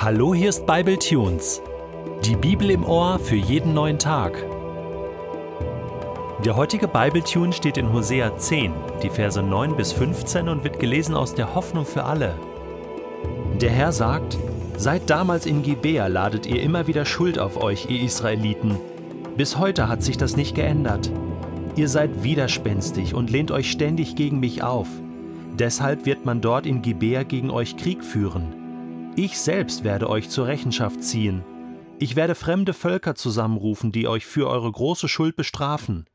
Hallo, hier ist Bible Tunes. Die Bibel im Ohr für jeden neuen Tag. Der heutige Bible Tune steht in Hosea 10, die Verse 9 bis 15 und wird gelesen aus der Hoffnung für alle. Der Herr sagt: Seit damals in Gibea ladet ihr immer wieder Schuld auf euch, ihr Israeliten. Bis heute hat sich das nicht geändert. Ihr seid widerspenstig und lehnt euch ständig gegen mich auf. Deshalb wird man dort in Gibea gegen euch Krieg führen. Ich selbst werde euch zur Rechenschaft ziehen. Ich werde fremde Völker zusammenrufen, die euch für eure große Schuld bestrafen.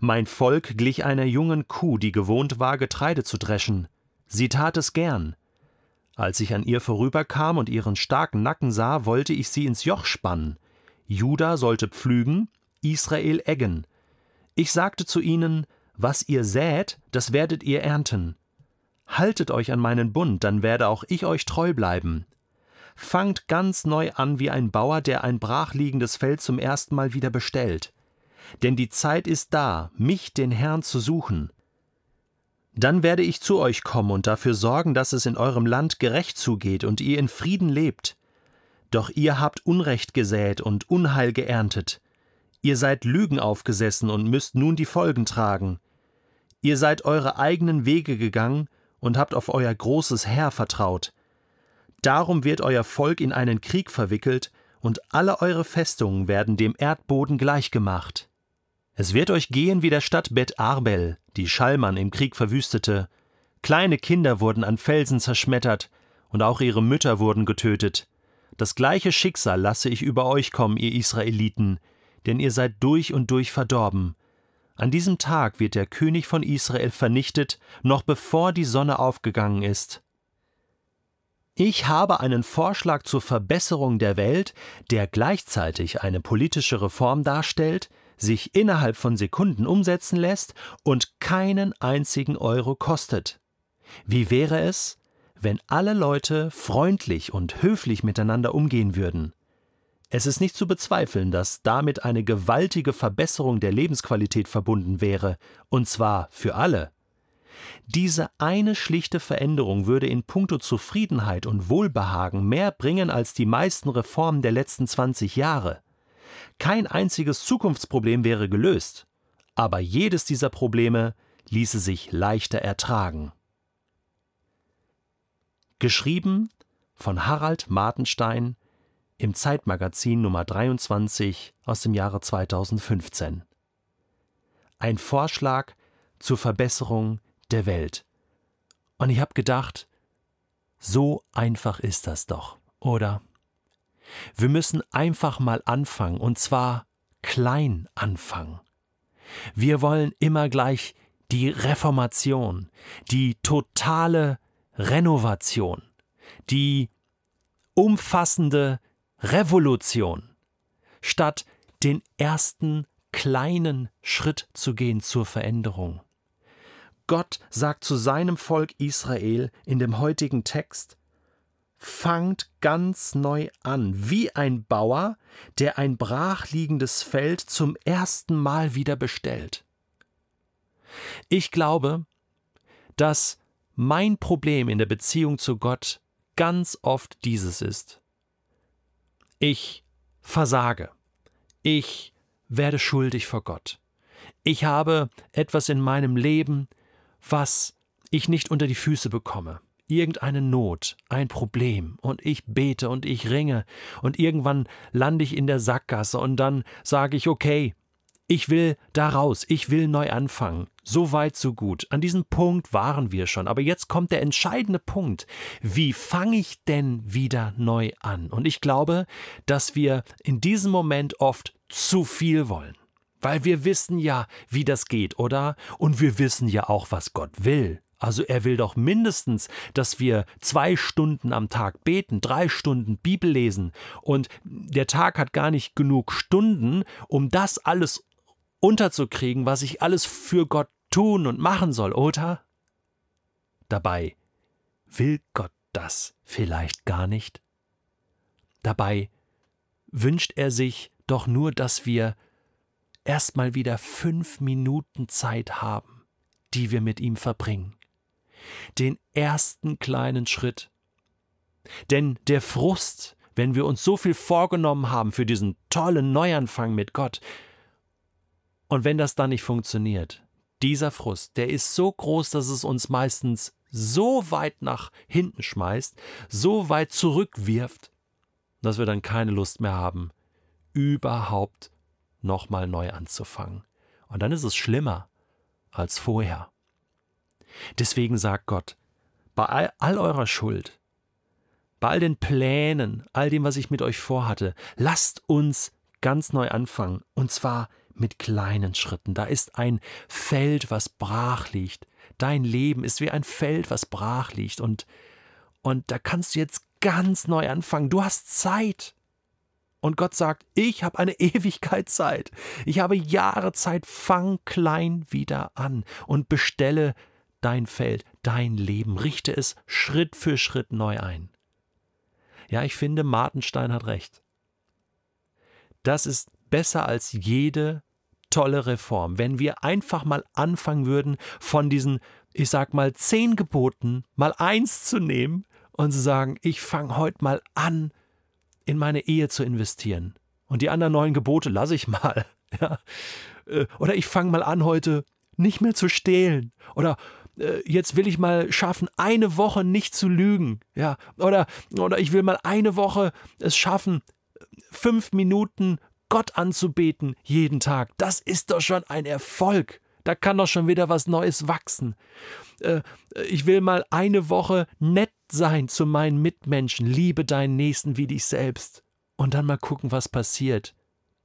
Mein Volk glich einer jungen Kuh, die gewohnt war, Getreide zu dreschen. Sie tat es gern. Als ich an ihr vorüberkam und ihren starken Nacken sah, wollte ich sie ins Joch spannen. Juda sollte pflügen, Israel eggen. Ich sagte zu ihnen, was ihr sät, das werdet ihr ernten. Haltet euch an meinen Bund, dann werde auch ich euch treu bleiben. Fangt ganz neu an wie ein Bauer, der ein brachliegendes Feld zum ersten Mal wieder bestellt. Denn die Zeit ist da, mich, den Herrn, zu suchen. Dann werde ich zu euch kommen und dafür sorgen, dass es in eurem Land gerecht zugeht und ihr in Frieden lebt. Doch ihr habt Unrecht gesät und Unheil geerntet. Ihr seid Lügen aufgesessen und müsst nun die Folgen tragen. Ihr seid eure eigenen Wege gegangen und habt auf euer großes Heer vertraut. Darum wird euer Volk in einen Krieg verwickelt, und alle eure Festungen werden dem Erdboden gleichgemacht. Es wird euch gehen wie der Stadt Bet Arbel, die Schallmann im Krieg verwüstete. Kleine Kinder wurden an Felsen zerschmettert, und auch ihre Mütter wurden getötet. Das gleiche Schicksal lasse ich über euch kommen, ihr Israeliten, denn ihr seid durch und durch verdorben. An diesem Tag wird der König von Israel vernichtet, noch bevor die Sonne aufgegangen ist. Ich habe einen Vorschlag zur Verbesserung der Welt, der gleichzeitig eine politische Reform darstellt, sich innerhalb von Sekunden umsetzen lässt und keinen einzigen Euro kostet. Wie wäre es, wenn alle Leute freundlich und höflich miteinander umgehen würden? Es ist nicht zu bezweifeln, dass damit eine gewaltige Verbesserung der Lebensqualität verbunden wäre, und zwar für alle. Diese eine schlichte Veränderung würde in puncto Zufriedenheit und Wohlbehagen mehr bringen als die meisten Reformen der letzten 20 Jahre. Kein einziges Zukunftsproblem wäre gelöst, aber jedes dieser Probleme ließe sich leichter ertragen. Geschrieben von Harald Martenstein im Zeitmagazin Nummer 23 aus dem Jahre 2015. Ein Vorschlag zur Verbesserung der Welt. Und ich habe gedacht, so einfach ist das doch, oder? Wir müssen einfach mal anfangen, und zwar klein anfangen. Wir wollen immer gleich die Reformation, die totale Renovation, die umfassende Revolution, statt den ersten kleinen Schritt zu gehen zur Veränderung. Gott sagt zu seinem Volk Israel in dem heutigen Text, fangt ganz neu an, wie ein Bauer, der ein brachliegendes Feld zum ersten Mal wieder bestellt. Ich glaube, dass mein Problem in der Beziehung zu Gott ganz oft dieses ist. Ich versage. Ich werde schuldig vor Gott. Ich habe etwas in meinem Leben, was ich nicht unter die Füße bekomme. Irgendeine Not, ein Problem, und ich bete und ich ringe, und irgendwann lande ich in der Sackgasse, und dann sage ich, okay, ich will da raus, ich will neu anfangen. So weit, so gut. An diesem Punkt waren wir schon. Aber jetzt kommt der entscheidende Punkt. Wie fange ich denn wieder neu an? Und ich glaube, dass wir in diesem Moment oft zu viel wollen. Weil wir wissen ja, wie das geht, oder? Und wir wissen ja auch, was Gott will. Also er will doch mindestens, dass wir zwei Stunden am Tag beten, drei Stunden Bibel lesen. Und der Tag hat gar nicht genug Stunden, um das alles unterzukriegen, was ich alles für Gott tun und machen soll, oder? Dabei will Gott das vielleicht gar nicht. Dabei wünscht er sich doch nur, dass wir erstmal wieder fünf Minuten Zeit haben, die wir mit ihm verbringen. Den ersten kleinen Schritt. Denn der Frust, wenn wir uns so viel vorgenommen haben für diesen tollen Neuanfang mit Gott, und wenn das dann nicht funktioniert, dieser Frust, der ist so groß, dass es uns meistens so weit nach hinten schmeißt, so weit zurückwirft, dass wir dann keine Lust mehr haben, überhaupt nochmal neu anzufangen. Und dann ist es schlimmer als vorher. Deswegen sagt Gott, bei all, all eurer Schuld, bei all den Plänen, all dem, was ich mit euch vorhatte, lasst uns ganz neu anfangen. Und zwar mit kleinen Schritten. Da ist ein Feld, was brach liegt. Dein Leben ist wie ein Feld, was brach liegt. Und, und da kannst du jetzt ganz neu anfangen. Du hast Zeit. Und Gott sagt, ich habe eine Ewigkeit Zeit. Ich habe Jahre Zeit. Fang klein wieder an und bestelle dein Feld, dein Leben. Richte es Schritt für Schritt neu ein. Ja, ich finde, Martenstein hat recht. Das ist besser als jede tolle Reform, wenn wir einfach mal anfangen würden, von diesen, ich sag mal, zehn Geboten mal eins zu nehmen und zu sagen, ich fange heute mal an, in meine Ehe zu investieren. Und die anderen neun Gebote lasse ich mal. Ja. Äh, oder ich fange mal an, heute nicht mehr zu stehlen. Oder äh, jetzt will ich mal schaffen, eine Woche nicht zu lügen. Ja. Oder, oder ich will mal eine Woche es schaffen, fünf Minuten Gott anzubeten jeden Tag, das ist doch schon ein Erfolg. Da kann doch schon wieder was Neues wachsen. Äh, ich will mal eine Woche nett sein zu meinen Mitmenschen, liebe deinen Nächsten wie dich selbst. Und dann mal gucken, was passiert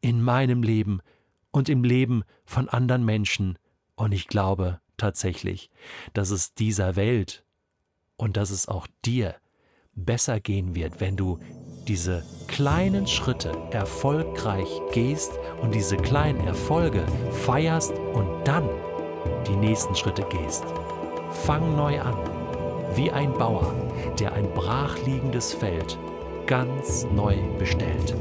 in meinem Leben und im Leben von anderen Menschen. Und ich glaube tatsächlich, dass es dieser Welt und dass es auch dir besser gehen wird, wenn du diese kleinen Schritte erfolgreich gehst und diese kleinen Erfolge feierst und dann die nächsten Schritte gehst. Fang neu an, wie ein Bauer, der ein brachliegendes Feld ganz neu bestellt.